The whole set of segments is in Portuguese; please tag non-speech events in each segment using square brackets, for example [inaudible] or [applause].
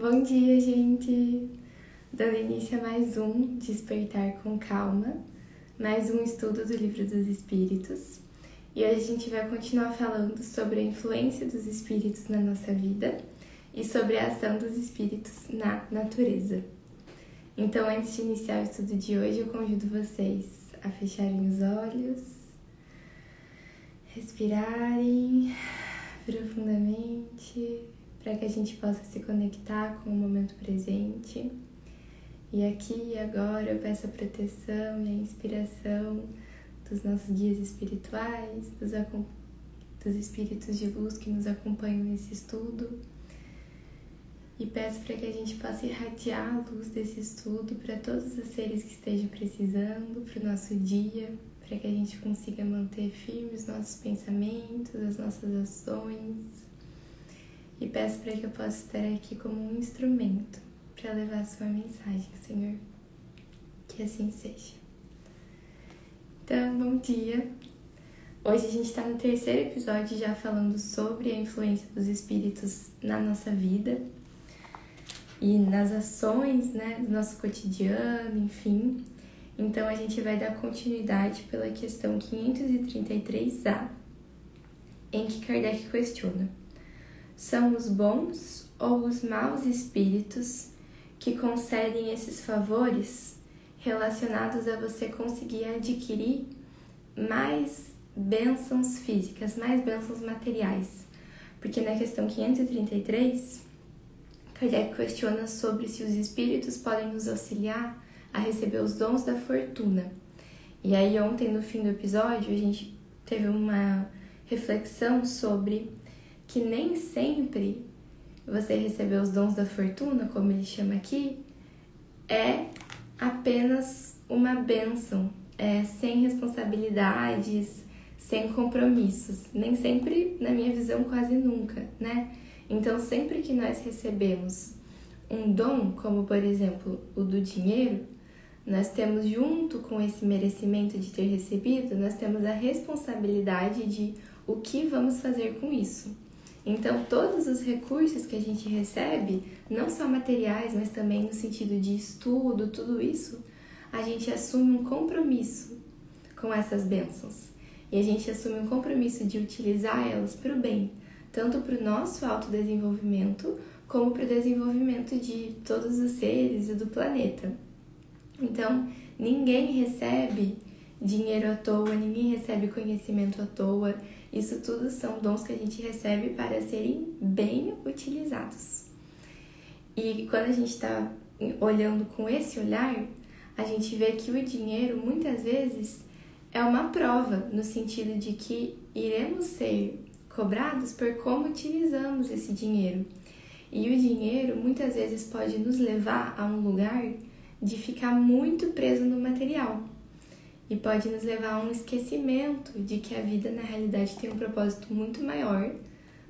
Bom dia, gente! Dando início a mais um Despertar com Calma, mais um estudo do Livro dos Espíritos. E hoje a gente vai continuar falando sobre a influência dos espíritos na nossa vida e sobre a ação dos espíritos na natureza. Então, antes de iniciar o estudo de hoje, eu convido vocês a fecharem os olhos, respirarem profundamente para que a gente possa se conectar com o momento presente. E aqui e agora eu peço a proteção e a inspiração dos nossos guias espirituais, dos, dos espíritos de luz que nos acompanham nesse estudo. E peço para que a gente possa irradiar a luz desse estudo para todos os seres que estejam precisando, para o nosso dia, para que a gente consiga manter firmes os nossos pensamentos, as nossas ações e peço para que eu possa estar aqui como um instrumento para levar a sua mensagem, Senhor. Que assim seja. Então, bom dia. Hoje a gente está no terceiro episódio já falando sobre a influência dos espíritos na nossa vida e nas ações, né, do nosso cotidiano, enfim. Então a gente vai dar continuidade pela questão 533A, em que Kardec questiona: são os bons ou os maus espíritos que concedem esses favores relacionados a você conseguir adquirir mais bênçãos físicas, mais bênçãos materiais. Porque na questão 533, Kardec questiona sobre se os espíritos podem nos auxiliar a receber os dons da fortuna. E aí, ontem, no fim do episódio, a gente teve uma reflexão sobre que nem sempre você receber os dons da fortuna, como ele chama aqui, é apenas uma bênção, é sem responsabilidades, sem compromissos. Nem sempre, na minha visão, quase nunca, né? Então, sempre que nós recebemos um dom, como por exemplo o do dinheiro, nós temos junto com esse merecimento de ter recebido, nós temos a responsabilidade de o que vamos fazer com isso. Então, todos os recursos que a gente recebe, não só materiais, mas também no sentido de estudo, tudo isso, a gente assume um compromisso com essas bênçãos. E a gente assume um compromisso de utilizar elas para o bem, tanto para o nosso autodesenvolvimento, como para o desenvolvimento de todos os seres e do planeta. Então, ninguém recebe dinheiro à toa, ninguém recebe conhecimento à toa, isso tudo são dons que a gente recebe para serem bem utilizados. E quando a gente está olhando com esse olhar, a gente vê que o dinheiro muitas vezes é uma prova, no sentido de que iremos ser cobrados por como utilizamos esse dinheiro. E o dinheiro muitas vezes pode nos levar a um lugar de ficar muito preso no material e pode nos levar a um esquecimento de que a vida na realidade tem um propósito muito maior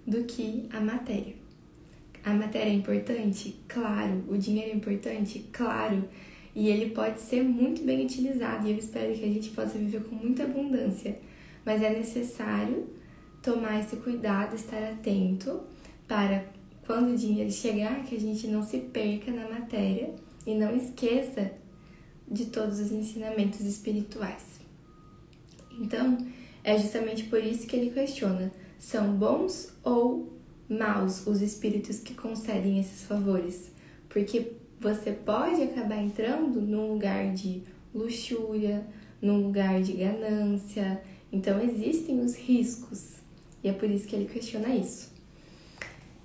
do que a matéria. A matéria é importante? Claro. O dinheiro é importante? Claro. E ele pode ser muito bem utilizado e eu espero que a gente possa viver com muita abundância. Mas é necessário tomar esse cuidado, estar atento para quando o dinheiro chegar, que a gente não se perca na matéria e não esqueça de todos os ensinamentos espirituais. Então, é justamente por isso que ele questiona: são bons ou maus os espíritos que concedem esses favores? Porque você pode acabar entrando num lugar de luxúria, num lugar de ganância. Então, existem os riscos. E é por isso que ele questiona isso.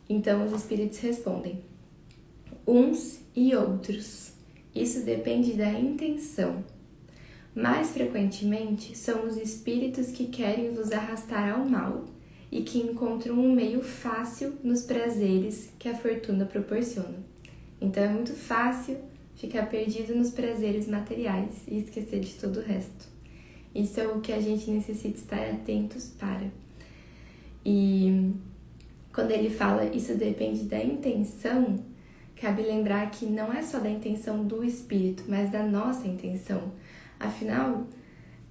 Então, os espíritos respondem: uns e outros isso depende da intenção. Mais frequentemente, são os espíritos que querem vos arrastar ao mal e que encontram um meio fácil nos prazeres que a fortuna proporciona. Então é muito fácil ficar perdido nos prazeres materiais e esquecer de todo o resto. Isso é o que a gente necessita estar atentos para. E quando ele fala isso depende da intenção, Cabe lembrar que não é só da intenção do espírito, mas da nossa intenção. Afinal,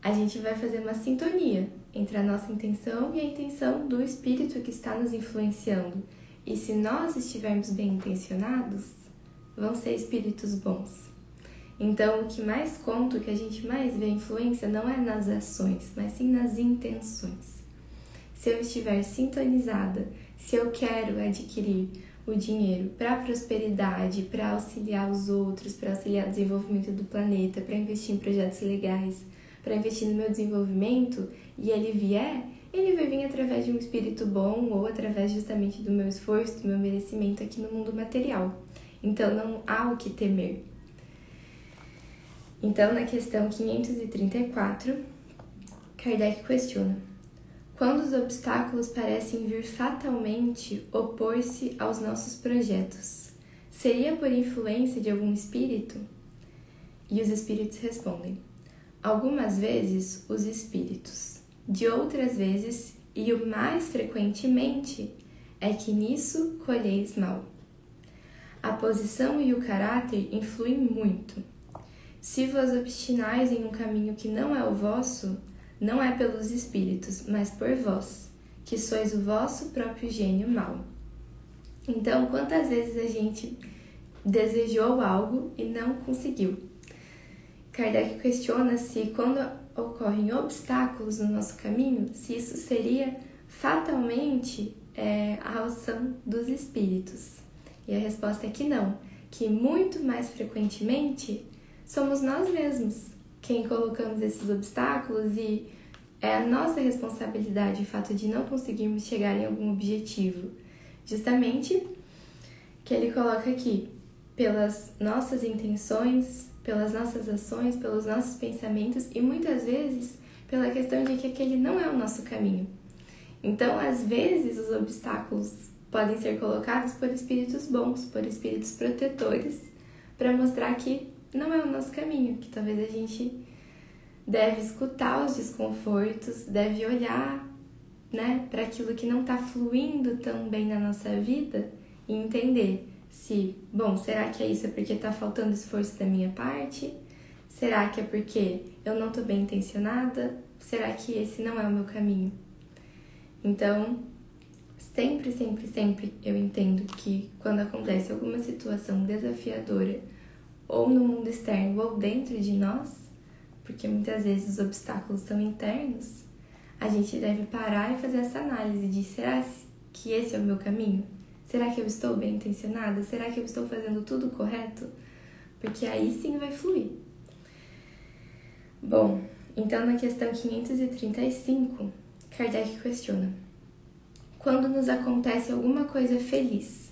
a gente vai fazer uma sintonia entre a nossa intenção e a intenção do espírito que está nos influenciando. E se nós estivermos bem intencionados, vão ser espíritos bons. Então, o que mais conta, o que a gente mais vê influência não é nas ações, mas sim nas intenções. Se eu estiver sintonizada, se eu quero adquirir o dinheiro para prosperidade, para auxiliar os outros, para auxiliar o desenvolvimento do planeta, para investir em projetos legais, para investir no meu desenvolvimento, e ele vier, ele vai vir através de um espírito bom ou através justamente do meu esforço, do meu merecimento aqui no mundo material. Então não há o que temer. Então, na questão 534, Kardec questiona: quando os obstáculos parecem vir fatalmente opor-se aos nossos projetos, seria por influência de algum espírito? E os espíritos respondem: algumas vezes os espíritos, de outras vezes, e o mais frequentemente, é que nisso colheis mal. A posição e o caráter influem muito. Se vos obstinais em um caminho que não é o vosso, não é pelos espíritos, mas por vós, que sois o vosso próprio gênio mau. Então, quantas vezes a gente desejou algo e não conseguiu? Kardec questiona se quando ocorrem obstáculos no nosso caminho, se isso seria fatalmente é, a ação dos espíritos. E a resposta é que não, que muito mais frequentemente somos nós mesmos quem colocamos esses obstáculos e é a nossa responsabilidade o fato de não conseguirmos chegar em algum objetivo. Justamente que ele coloca aqui, pelas nossas intenções, pelas nossas ações, pelos nossos pensamentos e muitas vezes pela questão de que aquele não é o nosso caminho. Então, às vezes, os obstáculos podem ser colocados por espíritos bons, por espíritos protetores, para mostrar que não é o nosso caminho, que talvez a gente deve escutar os desconfortos, deve olhar né, para aquilo que não está fluindo tão bem na nossa vida e entender se, bom, será que é isso é porque está faltando esforço da minha parte? Será que é porque eu não estou bem intencionada? Será que esse não é o meu caminho? Então, sempre, sempre, sempre eu entendo que quando acontece alguma situação desafiadora ou no mundo externo ou dentro de nós, porque muitas vezes os obstáculos são internos, a gente deve parar e fazer essa análise de será que esse é o meu caminho? Será que eu estou bem intencionada? Será que eu estou fazendo tudo correto? Porque aí sim vai fluir. Bom, então na questão 535, Kardec questiona: Quando nos acontece alguma coisa feliz,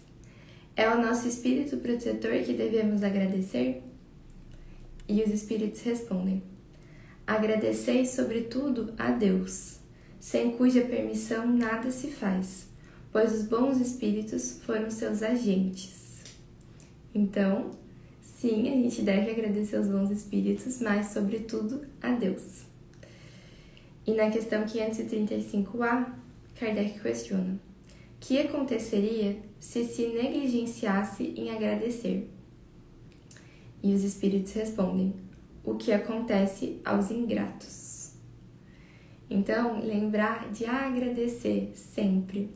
é o nosso espírito protetor que devemos agradecer? E os espíritos respondem: Agradeceis, sobretudo, a Deus, sem cuja permissão nada se faz, pois os bons espíritos foram seus agentes. Então, sim, a gente deve agradecer aos bons espíritos, mas, sobretudo, a Deus. E na questão 535A, Kardec questiona: que aconteceria se se negligenciasse em agradecer? E os espíritos respondem: o que acontece aos ingratos. Então, lembrar de agradecer sempre.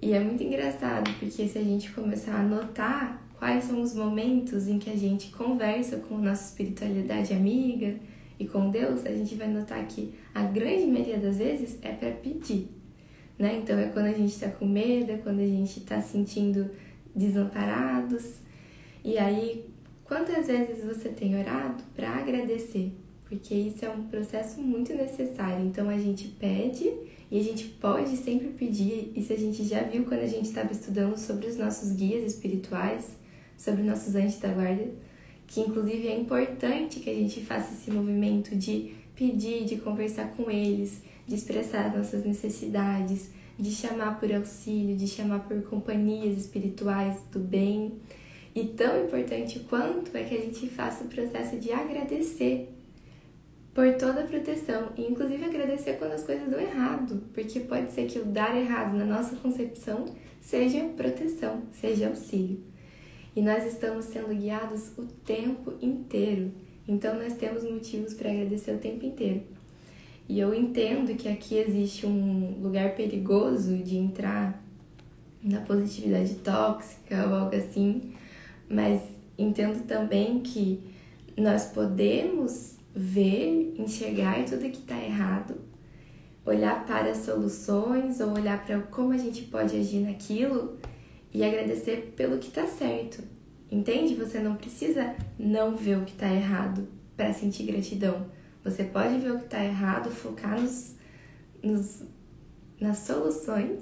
E é muito engraçado, porque se a gente começar a notar quais são os momentos em que a gente conversa com nossa espiritualidade amiga e com Deus, a gente vai notar que a grande maioria das vezes é para pedir né? Então é quando a gente está com medo, é quando a gente está sentindo desamparados. E aí, quantas vezes você tem orado para agradecer? Porque isso é um processo muito necessário. Então a gente pede e a gente pode sempre pedir. Isso a gente já viu quando a gente estava estudando sobre os nossos guias espirituais, sobre nossos anjos da guarda, que inclusive é importante que a gente faça esse movimento de pedir, de conversar com eles, de expressar nossas necessidades, de chamar por auxílio, de chamar por companhias espirituais do bem. E tão importante quanto é que a gente faça o processo de agradecer por toda a proteção, e inclusive agradecer quando as coisas dão errado, porque pode ser que o dar errado na nossa concepção seja proteção, seja auxílio. E nós estamos sendo guiados o tempo inteiro, então nós temos motivos para agradecer o tempo inteiro. E eu entendo que aqui existe um lugar perigoso de entrar na positividade tóxica ou algo assim, mas entendo também que nós podemos ver, enxergar tudo que está errado, olhar para as soluções ou olhar para como a gente pode agir naquilo e agradecer pelo que está certo. Entende? Você não precisa não ver o que está errado para sentir gratidão. Você pode ver o que está errado, focar nos, nos, nas soluções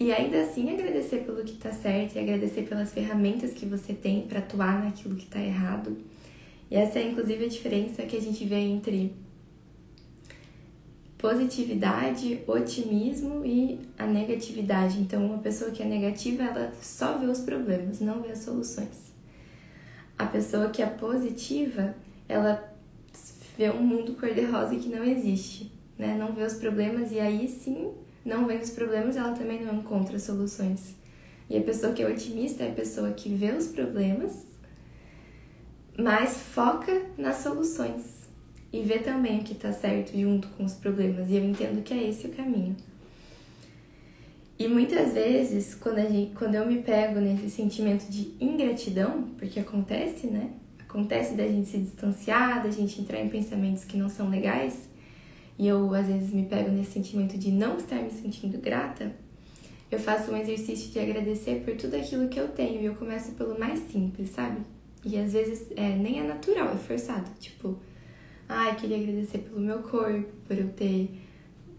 e ainda assim agradecer pelo que está certo e agradecer pelas ferramentas que você tem para atuar naquilo que está errado. E essa é inclusive a diferença que a gente vê entre positividade, otimismo e a negatividade. Então, uma pessoa que é negativa, ela só vê os problemas, não vê as soluções. A pessoa que é positiva, ela vê um mundo cor-de-rosa que não existe, né? Não vê os problemas e aí sim, não vendo os problemas, ela também não encontra soluções. E a pessoa que é otimista é a pessoa que vê os problemas, mas foca nas soluções e ver também o que está certo junto com os problemas. E eu entendo que é esse o caminho. E muitas vezes, quando, a gente, quando eu me pego nesse sentimento de ingratidão, porque acontece, né? Acontece da gente se distanciar, da gente entrar em pensamentos que não são legais, e eu às vezes me pego nesse sentimento de não estar me sentindo grata, eu faço um exercício de agradecer por tudo aquilo que eu tenho e eu começo pelo mais simples, sabe? E às vezes é, nem é natural, é forçado. Tipo, Ai, queria agradecer pelo meu corpo, por eu ter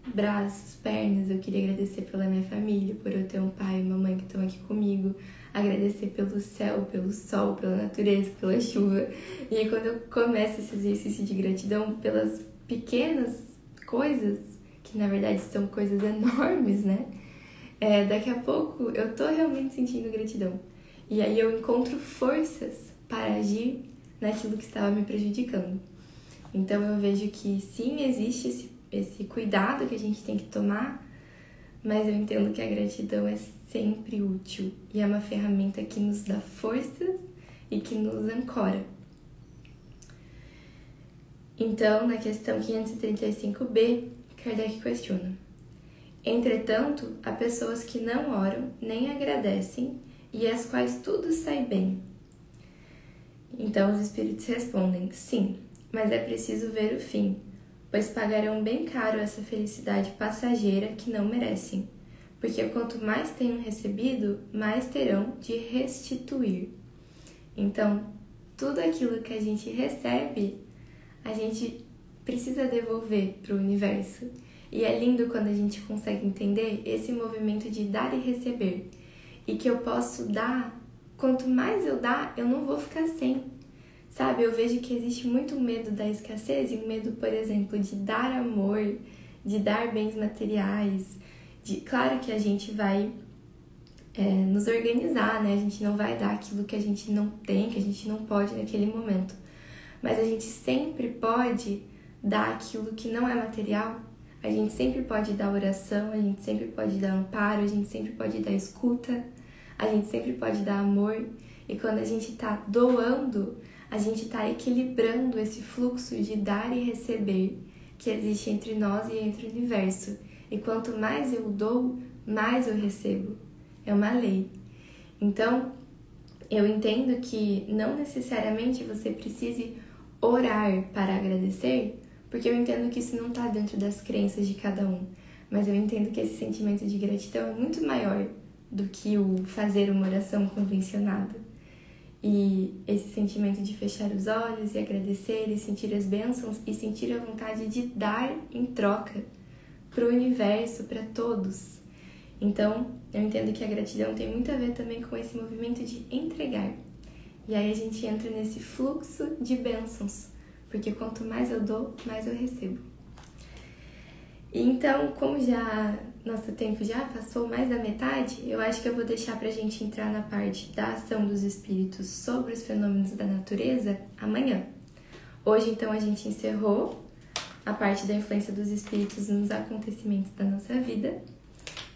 braços, pernas. Eu queria agradecer pela minha família, por eu ter um pai e uma mãe que estão aqui comigo. Agradecer pelo céu, pelo sol, pela natureza, pela chuva. E aí, quando eu começo esse exercício de gratidão pelas pequenas coisas, que na verdade são coisas enormes, né? É, daqui a pouco eu tô realmente sentindo gratidão. E aí eu encontro forças para agir naquilo que estava me prejudicando. Então eu vejo que sim, existe esse, esse cuidado que a gente tem que tomar, mas eu entendo que a gratidão é sempre útil e é uma ferramenta que nos dá forças e que nos ancora. Então, na questão 535b, Kardec questiona: Entretanto, há pessoas que não oram nem agradecem e às quais tudo sai bem. Então, os espíritos respondem: Sim, mas é preciso ver o fim, pois pagarão bem caro essa felicidade passageira que não merecem, porque quanto mais tenham recebido, mais terão de restituir. Então, tudo aquilo que a gente recebe, a gente precisa devolver para o universo. E é lindo quando a gente consegue entender esse movimento de dar e receber. E que eu posso dar, quanto mais eu dar, eu não vou ficar sem. Sabe, eu vejo que existe muito medo da escassez e um medo, por exemplo, de dar amor, de dar bens materiais. De, claro que a gente vai é, nos organizar, né? A gente não vai dar aquilo que a gente não tem, que a gente não pode naquele momento. Mas a gente sempre pode dar aquilo que não é material. A gente sempre pode dar oração, a gente sempre pode dar amparo, a gente sempre pode dar escuta, a gente sempre pode dar amor. E quando a gente tá doando, a gente está equilibrando esse fluxo de dar e receber que existe entre nós e entre o universo. E quanto mais eu dou, mais eu recebo. É uma lei. Então, eu entendo que não necessariamente você precise orar para agradecer, porque eu entendo que isso não está dentro das crenças de cada um. Mas eu entendo que esse sentimento de gratidão é muito maior do que o fazer uma oração convencionada. E esse sentimento de fechar os olhos e agradecer e sentir as bênçãos e sentir a vontade de dar em troca para o universo, para todos. Então, eu entendo que a gratidão tem muito a ver também com esse movimento de entregar. E aí a gente entra nesse fluxo de bênçãos, porque quanto mais eu dou, mais eu recebo. E então, como já nosso tempo já passou mais da metade, eu acho que eu vou deixar para a gente entrar na parte da ação dos espíritos sobre os fenômenos da natureza amanhã. Hoje, então, a gente encerrou a parte da influência dos espíritos nos acontecimentos da nossa vida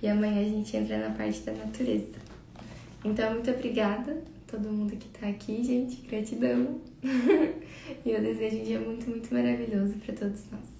e amanhã a gente entra na parte da natureza. Então, muito obrigada a todo mundo que está aqui, gente. Gratidão. [laughs] e eu desejo um dia muito, muito maravilhoso para todos nós.